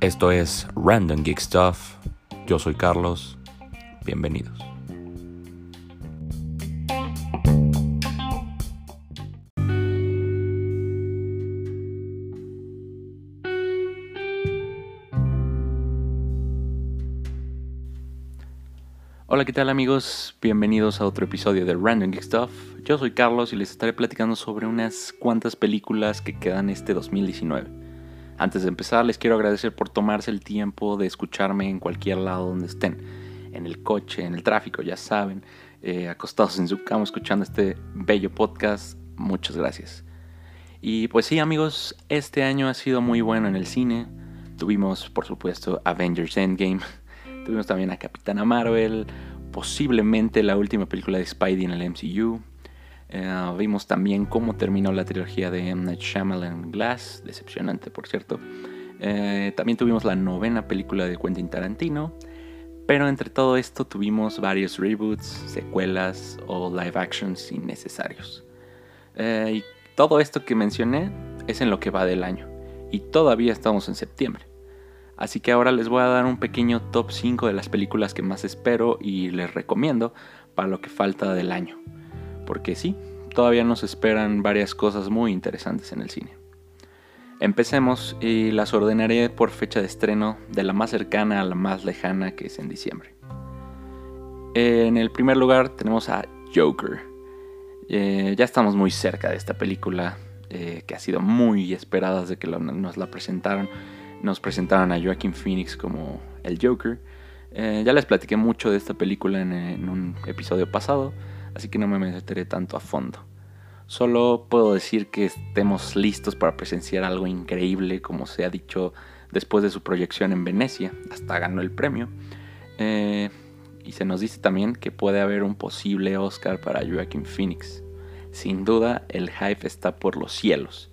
Esto es Random Geek Stuff. Yo soy Carlos. Bienvenidos. Hola, ¿qué tal amigos? Bienvenidos a otro episodio de Random Geek Stuff. Yo soy Carlos y les estaré platicando sobre unas cuantas películas que quedan este 2019. Antes de empezar, les quiero agradecer por tomarse el tiempo de escucharme en cualquier lado donde estén. En el coche, en el tráfico, ya saben, eh, acostados en su cama escuchando este bello podcast. Muchas gracias. Y pues sí amigos, este año ha sido muy bueno en el cine. Tuvimos, por supuesto, Avengers Endgame. Tuvimos también a Capitana Marvel, posiblemente la última película de Spidey en el MCU. Eh, vimos también cómo terminó la trilogía de M. Night Shyamalan Glass, decepcionante por cierto. Eh, también tuvimos la novena película de Quentin Tarantino. Pero entre todo esto tuvimos varios reboots, secuelas o live actions innecesarios. Eh, y todo esto que mencioné es en lo que va del año. Y todavía estamos en septiembre. Así que ahora les voy a dar un pequeño top 5 de las películas que más espero y les recomiendo para lo que falta del año. Porque sí, todavía nos esperan varias cosas muy interesantes en el cine. Empecemos y las ordenaré por fecha de estreno de la más cercana a la más lejana que es en diciembre. En el primer lugar tenemos a Joker. Eh, ya estamos muy cerca de esta película eh, que ha sido muy esperada desde que nos la presentaron nos presentaron a Joaquin Phoenix como el Joker. Eh, ya les platiqué mucho de esta película en, un episodio pasado, así que no me meteré tanto a fondo. Solo puedo decir que estemos listos para presenciar algo increíble, como se ha dicho después de su proyección en Venecia, hasta ganó el premio. Eh, y se nos dice también que puede haber un posible Oscar para Joaquin Phoenix. Sin duda, el hype está por los cielos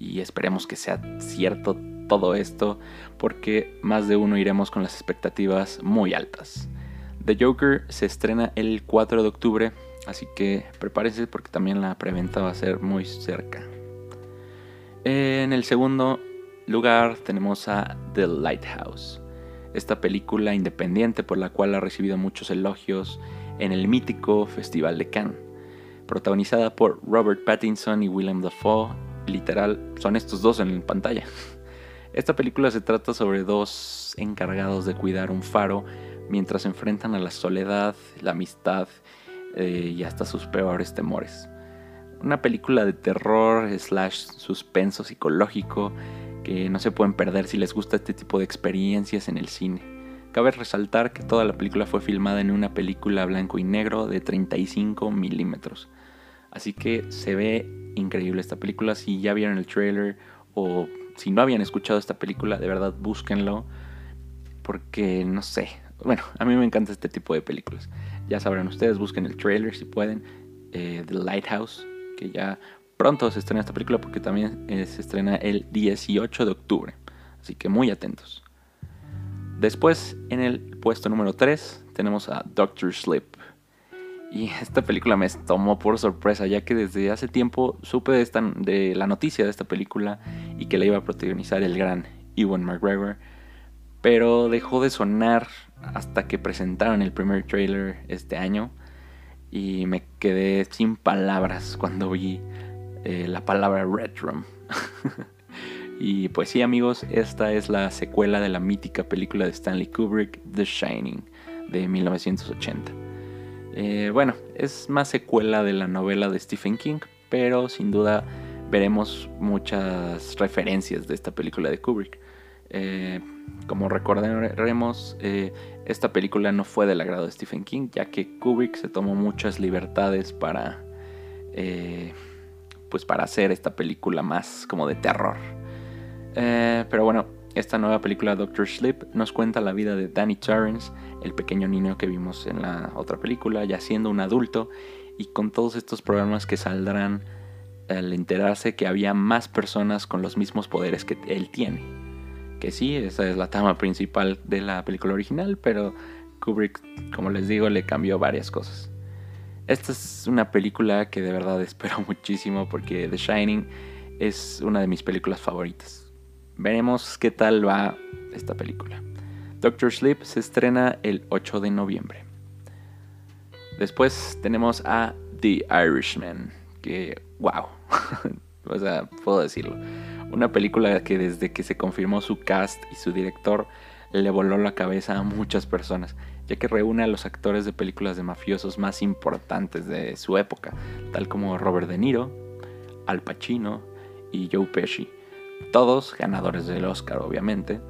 y esperemos que sea cierto todo esto porque más de uno iremos con las expectativas muy altas. The Joker se estrena el 4 de octubre, así que prepárense porque también la preventa va a ser muy cerca. En el segundo lugar tenemos a The Lighthouse, esta película independiente por la cual ha recibido muchos elogios en el mítico Festival de Cannes, protagonizada por Robert Pattinson y Willem Dafoe, literal son estos dos en pantalla. Esta película se trata sobre dos encargados de cuidar un faro mientras se enfrentan a la soledad, la amistad eh, y hasta sus peores temores. Una película de terror slash suspenso psicológico que no se pueden perder si les gusta este tipo de experiencias en el cine. Cabe resaltar que toda la película fue filmada en una película blanco y negro de 35 milímetros. Así que se ve increíble esta película. Si ya vieron el trailer o si no habían escuchado esta película, de verdad búsquenlo. Porque no sé. Bueno, a mí me encanta este tipo de películas. Ya sabrán ustedes, busquen el trailer si pueden. Eh, The Lighthouse, que ya pronto se estrena esta película porque también eh, se estrena el 18 de octubre. Así que muy atentos. Después, en el puesto número 3, tenemos a Doctor Sleep. Y esta película me tomó por sorpresa, ya que desde hace tiempo supe de, esta, de la noticia de esta película y que la iba a protagonizar el gran Ewan McGregor. Pero dejó de sonar hasta que presentaron el primer trailer este año. Y me quedé sin palabras cuando vi eh, la palabra Retro. y pues sí amigos, esta es la secuela de la mítica película de Stanley Kubrick, The Shining, de 1980. Eh, bueno, es más secuela de la novela de Stephen King, pero sin duda veremos muchas referencias de esta película de Kubrick. Eh, como recordaremos, eh, esta película no fue del agrado de Stephen King, ya que Kubrick se tomó muchas libertades para, pues para hacer esta película más como de terror. pero bueno, esta nueva película Doctor Sleep nos cuenta la vida de Danny Torrance, el pequeño niño que vimos en la otra película, ya siendo un adulto y con todos estos problemas que saldrán al enterarse que había más personas con los mismos poderes que él tiene. Que sí, esa es la trama principal de la película original, pero Kubrick, como les digo, le cambió varias cosas. Esta es una película que de verdad espero muchísimo porque The Shining es una de mis películas favoritas. Veremos qué tal va esta película. Doctor Sleep se estrena el 8 de noviembre. Después tenemos a The Irishman, que wow, o sea, puedo decirlo. Una película que desde que se confirmó su cast y su director le voló la cabeza a muchas personas, ya que reúne a los actores de películas de mafiosos más importantes de su época, tal como Robert De Niro, Al Pacino y Joe Pesci, todos ganadores del Oscar obviamente,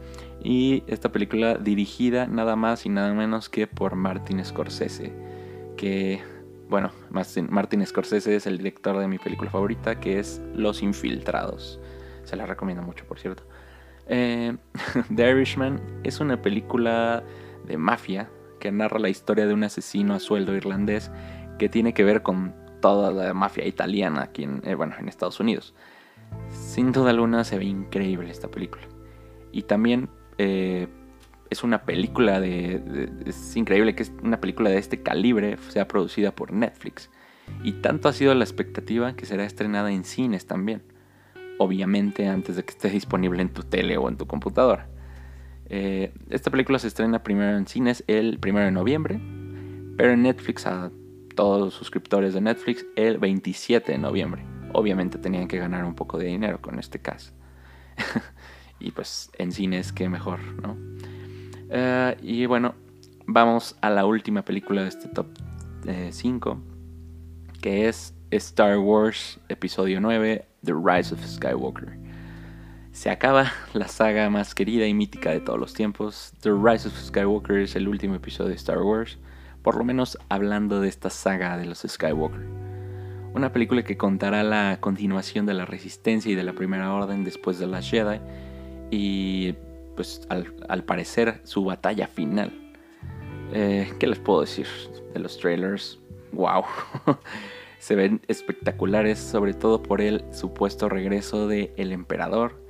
y esta película dirigida nada más y nada menos que por Martin Scorsese, que bueno, Martin Scorsese es el director de mi película favorita, que es Los Infiltrados. Se la recomiendo mucho, por cierto. Eh, The Irishman es una película de mafia que narra la historia de un asesino a sueldo irlandés que tiene que ver con toda la mafia italiana aquí eh, bueno, en Estados Unidos. Sin duda alguna se ve increíble esta película. Y también eh, es una película de, Es increíble que es una película de este calibre sea producida por Netflix. Y tanto ha sido la expectativa que será estrenada en cines también. Obviamente antes de que esté disponible en tu tele o en tu computadora. Eh, esta película se estrena primero en cines el 1 de noviembre. Pero en Netflix a todos los suscriptores de Netflix el 27 de noviembre. Obviamente tenían que ganar un poco de dinero con este caso. y pues en cines qué mejor, ¿no? Eh, y bueno, vamos a la última película de este top 5, eh, que es Star Wars Episodio 9, The Rise of Skywalker. Se acaba la saga más querida y mítica de todos los tiempos. The Rise of Skywalker es el último episodio de Star Wars, por lo menos hablando de esta saga de los Skywalker. Una película que contará la continuación de la resistencia y de la primera orden después de la Jedi y pues al, parecer su batalla final. Eh, ¿Qué les puedo decir de los trailers? ¡Wow! Se ven espectaculares, sobre todo por el supuesto regreso de El Emperador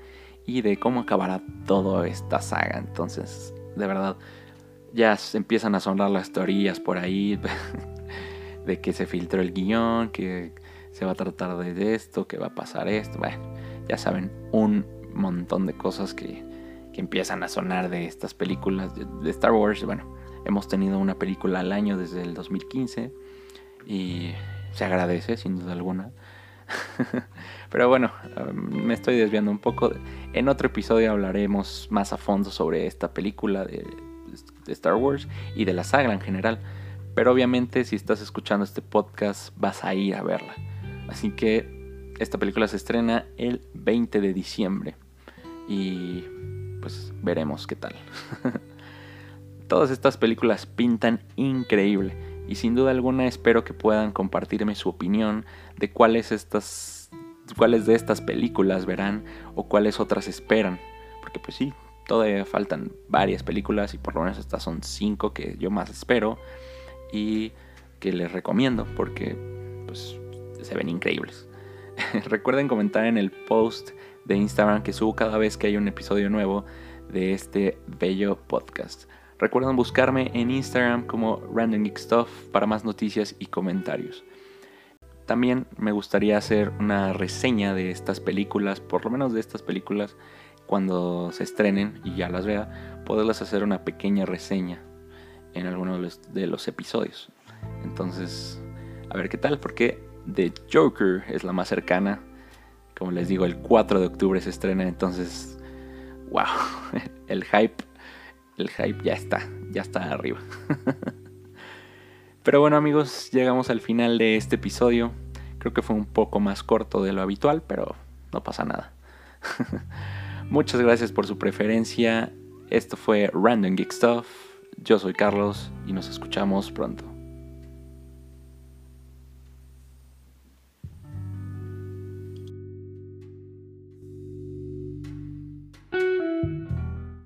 y de cómo acabará toda esta saga. Entonces, de verdad, ya empiezan a sonar las teorías por ahí de que se filtró el guion, que se va a tratar de esto, que va a pasar esto. Bueno, ya saben, un montón de cosas que que empiezan a sonar de estas películas de, Star Wars. Bueno, hemos tenido una película al año desde el 2015 y se agradece sin duda alguna. Pero bueno, um, me estoy desviando un poco. En otro episodio hablaremos más a fondo sobre esta película de, de, Star Wars y de la saga en general. Pero obviamente si estás escuchando este podcast vas a ir a verla. Así que esta película se estrena el 20 de diciembre. Y pues veremos qué tal. Todas estas películas pintan increíble y sin duda alguna espero que puedan compartirme su opinión de cuáles estas cuáles de estas películas verán o cuáles otras esperan, porque pues sí, todavía faltan varias películas y por lo menos estas son cinco que yo más espero y que les recomiendo porque pues se ven increíbles. Recuerden comentar en el post de Instagram que subo cada vez que hay un episodio nuevo de este bello podcast. Recuerden buscarme en Instagram como Random Geek Stuff para más noticias y comentarios. También me gustaría hacer una reseña de estas películas, por lo menos de estas películas, cuando se estrenen y ya las vea, poderles hacer una pequeña reseña en alguno de los, de los episodios. Entonces, a ver qué tal, porque The Joker es la más cercana como les digo, el 4 de octubre se estrena, entonces, wow, el hype, el hype ya está, ya está arriba. Pero bueno amigos, llegamos al final de este episodio. Creo que fue un poco más corto de lo habitual, pero no pasa nada. Muchas gracias por su preferencia. Esto fue Random Geek Stuff. Yo soy Carlos y nos escuchamos pronto.